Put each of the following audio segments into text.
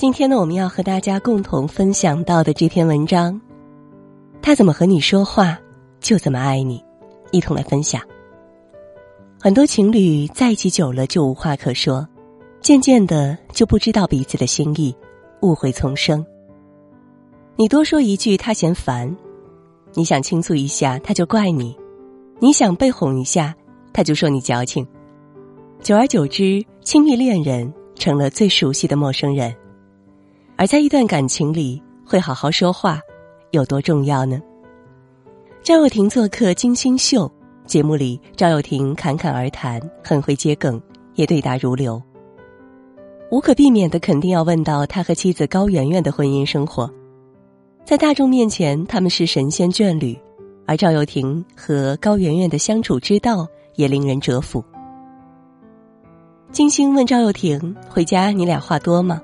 今天呢，我们要和大家共同分享到的这篇文章，他怎么和你说话，就怎么爱你，一同来分享。很多情侣在一起久了就无话可说，渐渐的就不知道彼此的心意，误会丛生。你多说一句，他嫌烦；你想倾诉一下，他就怪你；你想被哄一下，他就说你矫情。久而久之，亲密恋人成了最熟悉的陌生人。而在一段感情里，会好好说话，有多重要呢？赵又廷做客《金星秀》节目里，赵又廷侃侃而谈，很会接梗，也对答如流。无可避免的，肯定要问到他和妻子高圆圆的婚姻生活。在大众面前，他们是神仙眷侣，而赵又廷和高圆圆的相处之道也令人折服。金星问赵又廷：“回家你俩话多吗？”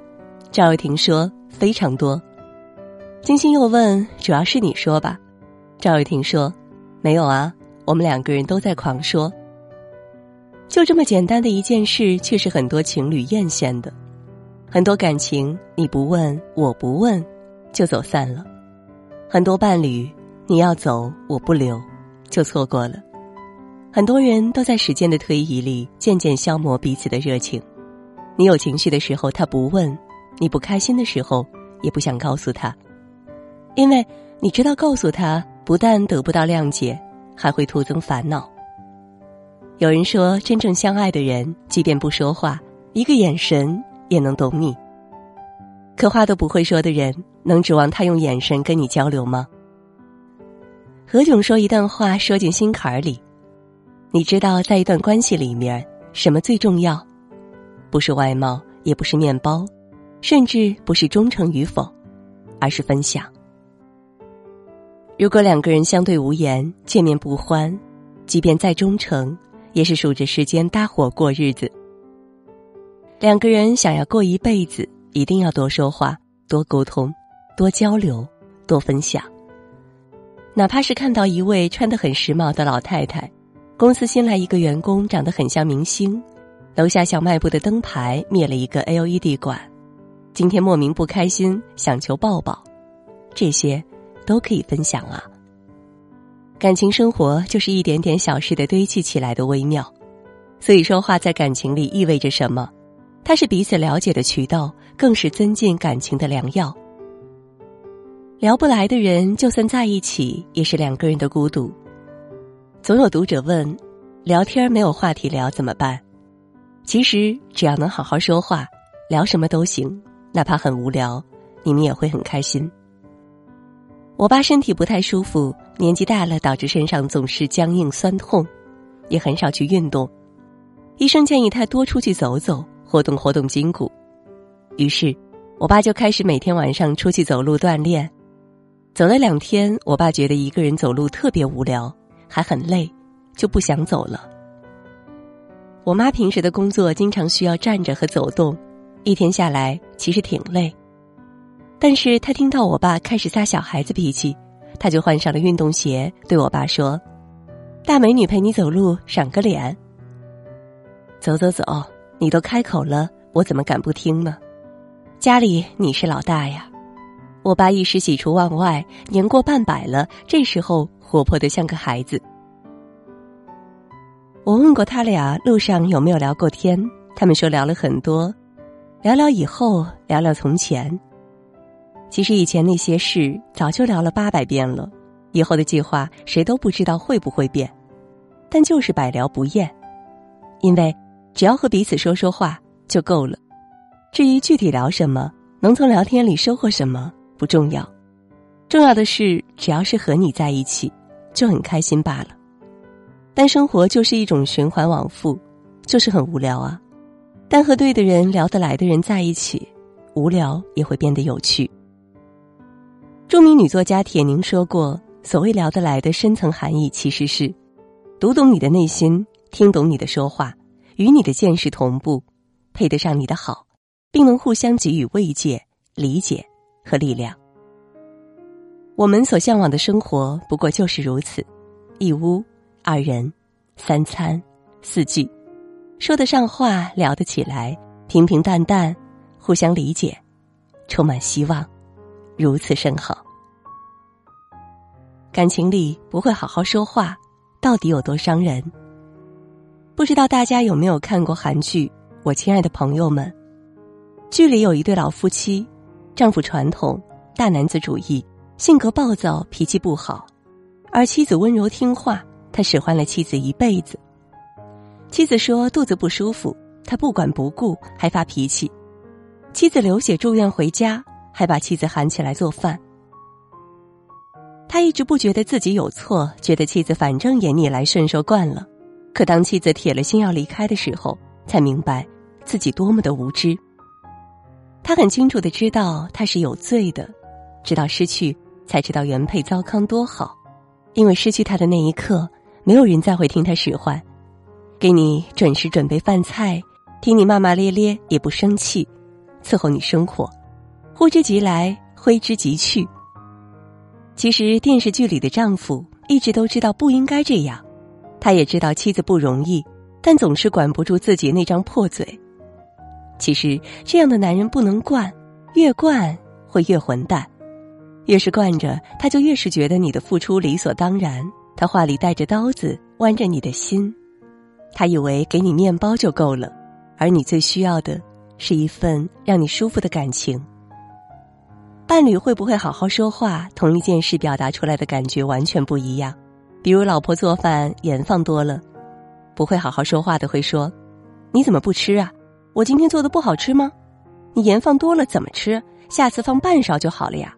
赵又廷说：“非常多。”金星又问：“主要是你说吧？”赵又廷说：“没有啊，我们两个人都在狂说。”就这么简单的一件事，却是很多情侣艳羡的。很多感情你不问我不问，就走散了；很多伴侣你要走我不留，就错过了。很多人都在时间的推移里渐渐消磨彼此的热情。你有情绪的时候，他不问。你不开心的时候，也不想告诉他，因为你知道告诉他不但得不到谅解，还会徒增烦恼。有人说，真正相爱的人，即便不说话，一个眼神也能懂你。可话都不会说的人，能指望他用眼神跟你交流吗？何炅说一段话说进心坎里，你知道，在一段关系里面，什么最重要？不是外貌，也不是面包。甚至不是忠诚与否，而是分享。如果两个人相对无言，见面不欢，即便再忠诚，也是数着时间搭伙过日子。两个人想要过一辈子，一定要多说话、多沟通、多交流、多分享。哪怕是看到一位穿得很时髦的老太太，公司新来一个员工长得很像明星，楼下小卖部的灯牌灭了一个 LED 管。今天莫名不开心，想求抱抱，这些都可以分享啊。感情生活就是一点点小事的堆砌起来的微妙，所以说话在感情里意味着什么？它是彼此了解的渠道，更是增进感情的良药。聊不来的人，就算在一起，也是两个人的孤独。总有读者问：聊天没有话题聊怎么办？其实只要能好好说话，聊什么都行。哪怕很无聊，你们也会很开心。我爸身体不太舒服，年纪大了导致身上总是僵硬酸痛，也很少去运动。医生建议他多出去走走，活动活动筋骨。于是，我爸就开始每天晚上出去走路锻炼。走了两天，我爸觉得一个人走路特别无聊，还很累，就不想走了。我妈平时的工作经常需要站着和走动。一天下来其实挺累，但是他听到我爸开始撒小孩子脾气，他就换上了运动鞋，对我爸说：“大美女陪你走路，赏个脸。走走走，你都开口了，我怎么敢不听呢？家里你是老大呀。”我爸一时喜出望外，年过半百了，这时候活泼的像个孩子。我问过他俩路上有没有聊过天，他们说聊了很多。聊聊以后，聊聊从前。其实以前那些事早就聊了八百遍了，以后的计划谁都不知道会不会变，但就是百聊不厌，因为只要和彼此说说话就够了。至于具体聊什么，能从聊天里收获什么不重要，重要的是只要是和你在一起，就很开心罢了。但生活就是一种循环往复，就是很无聊啊。但和对的人、聊得来的人在一起，无聊也会变得有趣。著名女作家铁凝说过：“所谓聊得来的深层含义，其实是读懂你的内心，听懂你的说话，与你的见识同步，配得上你的好，并能互相给予慰藉、理解和力量。”我们所向往的生活，不过就是如此：一屋、二人、三餐、四季。说得上话，聊得起来，平平淡淡，互相理解，充满希望，如此甚好。感情里不会好好说话，到底有多伤人？不知道大家有没有看过韩剧《我亲爱的朋友们》？剧里有一对老夫妻，丈夫传统大男子主义，性格暴躁，脾气不好，而妻子温柔听话，他使唤了妻子一辈子。妻子说肚子不舒服，他不管不顾，还发脾气。妻子流血住院回家，还把妻子喊起来做饭。他一直不觉得自己有错，觉得妻子反正也逆来顺受惯了。可当妻子铁了心要离开的时候，才明白自己多么的无知。他很清楚的知道他是有罪的，直到失去才知道原配糟糠多好。因为失去他的那一刻，没有人再会听他使唤，给你准时准备饭菜，听你骂骂咧咧也不生气。伺候你生活，呼之即来，挥之即去。其实电视剧里的丈夫一直都知道不应该这样，他也知道妻子不容易，但总是管不住自己那张破嘴。其实这样的男人不能惯，越惯会越混蛋，越是惯着他，就越是觉得你的付出理所当然。他话里带着刀子，剜着你的心。他以为给你面包就够了，而你最需要的。是一份让你舒服的感情。伴侣会不会好好说话？同一件事表达出来的感觉完全不一样。比如，老婆做饭盐放多了，不会好好说话的会说：“你怎么不吃啊？我今天做的不好吃吗？你盐放多了怎么吃？下次放半勺就好了呀。”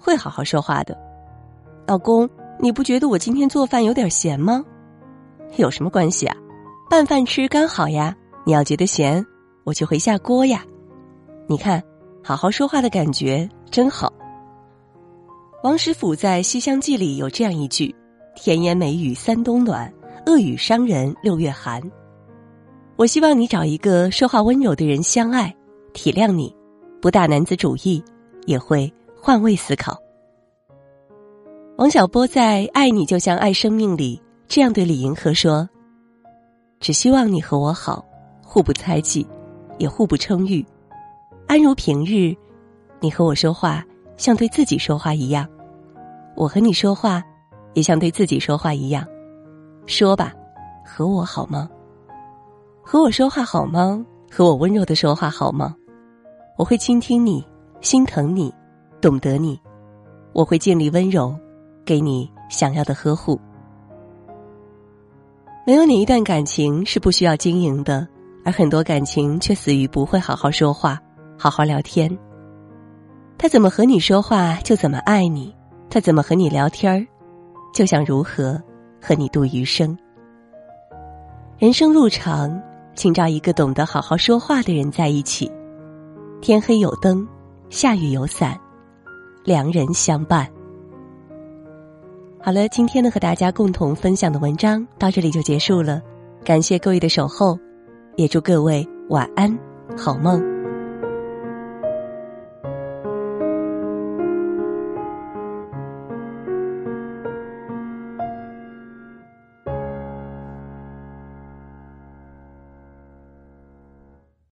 会好好说话的，老公，你不觉得我今天做饭有点咸吗？有什么关系啊？拌饭吃刚好呀。你要觉得咸。我就回下锅呀，你看，好好说话的感觉真好。王实甫在《西厢记》里有这样一句：“甜言美语三冬暖，恶语伤人六月寒。”我希望你找一个说话温柔的人相爱，体谅你，不大男子主义，也会换位思考。王小波在《爱你就像爱生命》里这样对李银河说：“只希望你和我好，互不猜忌。”也互不称誉，安如平日，你和我说话像对自己说话一样，我和你说话也像对自己说话一样。说吧，和我好吗？和我说话好吗？和我温柔的说话好吗？我会倾听你，心疼你，懂得你，我会尽力温柔，给你想要的呵护。没有哪一段感情是不需要经营的。而很多感情却死于不会好好说话、好好聊天。他怎么和你说话，就怎么爱你；他怎么和你聊天儿，就想如何和你度余生。人生路长，请找一个懂得好好说话的人在一起。天黑有灯，下雨有伞，良人相伴。好了，今天呢和大家共同分享的文章到这里就结束了，感谢各位的守候。也祝各位晚安，好梦。